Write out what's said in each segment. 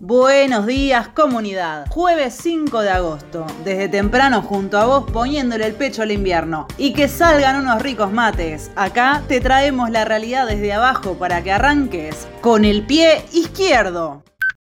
Buenos días comunidad. Jueves 5 de agosto. Desde temprano junto a vos poniéndole el pecho al invierno. Y que salgan unos ricos mates. Acá te traemos la realidad desde abajo para que arranques con el pie izquierdo.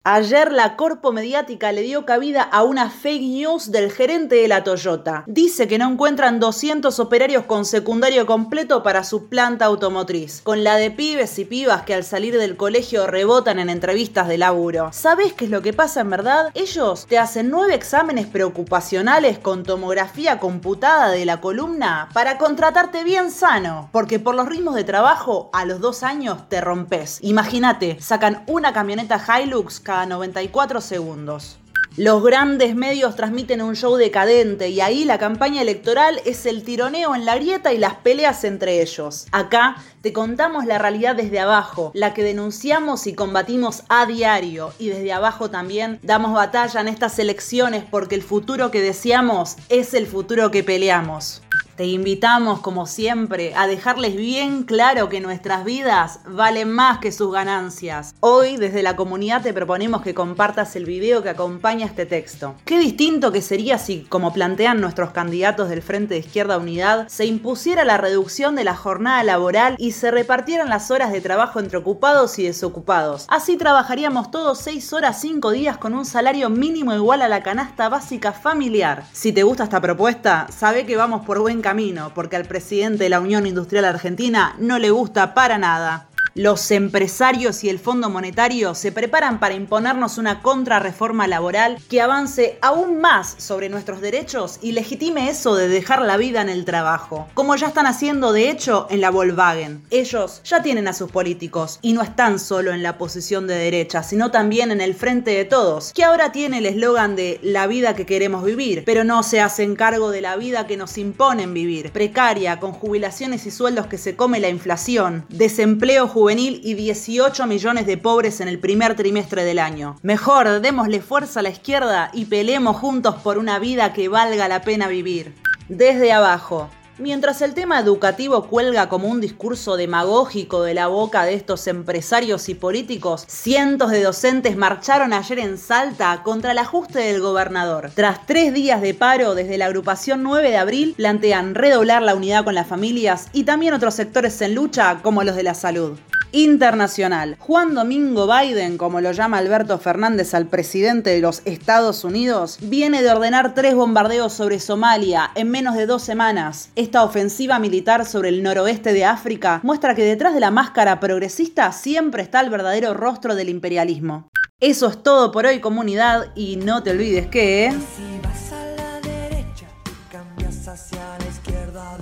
Ayer la corpo mediática le dio cabida a una fake news del gerente de la Toyota. Dice que no encuentran 200 operarios con secundario completo para su planta automotriz, con la de pibes y pibas que al salir del colegio rebotan en entrevistas de laburo. ¿Sabes qué es lo que pasa en verdad? Ellos te hacen nueve exámenes preocupacionales con tomografía computada de la columna para contratarte bien sano, porque por los ritmos de trabajo a los dos años te rompes. Imagínate, sacan una camioneta Hilux 94 segundos. Los grandes medios transmiten un show decadente y ahí la campaña electoral es el tironeo en la grieta y las peleas entre ellos. Acá te contamos la realidad desde abajo, la que denunciamos y combatimos a diario y desde abajo también damos batalla en estas elecciones porque el futuro que deseamos es el futuro que peleamos. Te invitamos, como siempre, a dejarles bien claro que nuestras vidas valen más que sus ganancias. Hoy, desde la comunidad, te proponemos que compartas el video que acompaña este texto. Qué distinto que sería si, como plantean nuestros candidatos del Frente de Izquierda Unidad, se impusiera la reducción de la jornada laboral y se repartieran las horas de trabajo entre ocupados y desocupados. Así trabajaríamos todos 6 horas 5 días con un salario mínimo igual a la canasta básica familiar. Si te gusta esta propuesta, sabe que vamos por buen camino, porque al presidente de la Unión Industrial Argentina no le gusta para nada. Los empresarios y el Fondo Monetario se preparan para imponernos una contrarreforma laboral que avance aún más sobre nuestros derechos y legitime eso de dejar la vida en el trabajo, como ya están haciendo de hecho en la Volkswagen. Ellos ya tienen a sus políticos y no están solo en la posición de derecha, sino también en el frente de todos, que ahora tiene el eslogan de la vida que queremos vivir, pero no se hacen cargo de la vida que nos imponen vivir, precaria, con jubilaciones y sueldos que se come la inflación, desempleo juvenil juvenil y 18 millones de pobres en el primer trimestre del año. Mejor, démosle fuerza a la izquierda y peleemos juntos por una vida que valga la pena vivir. Desde abajo. Mientras el tema educativo cuelga como un discurso demagógico de la boca de estos empresarios y políticos, cientos de docentes marcharon ayer en Salta contra el ajuste del gobernador. Tras tres días de paro desde la agrupación 9 de abril, plantean redoblar la unidad con las familias y también otros sectores en lucha como los de la salud internacional. Juan Domingo Biden, como lo llama Alberto Fernández al presidente de los Estados Unidos, viene de ordenar tres bombardeos sobre Somalia en menos de dos semanas. Esta ofensiva militar sobre el noroeste de África muestra que detrás de la máscara progresista siempre está el verdadero rostro del imperialismo. Eso es todo por hoy comunidad y no te olvides que... Si vas a la derecha, cambias hacia la izquierda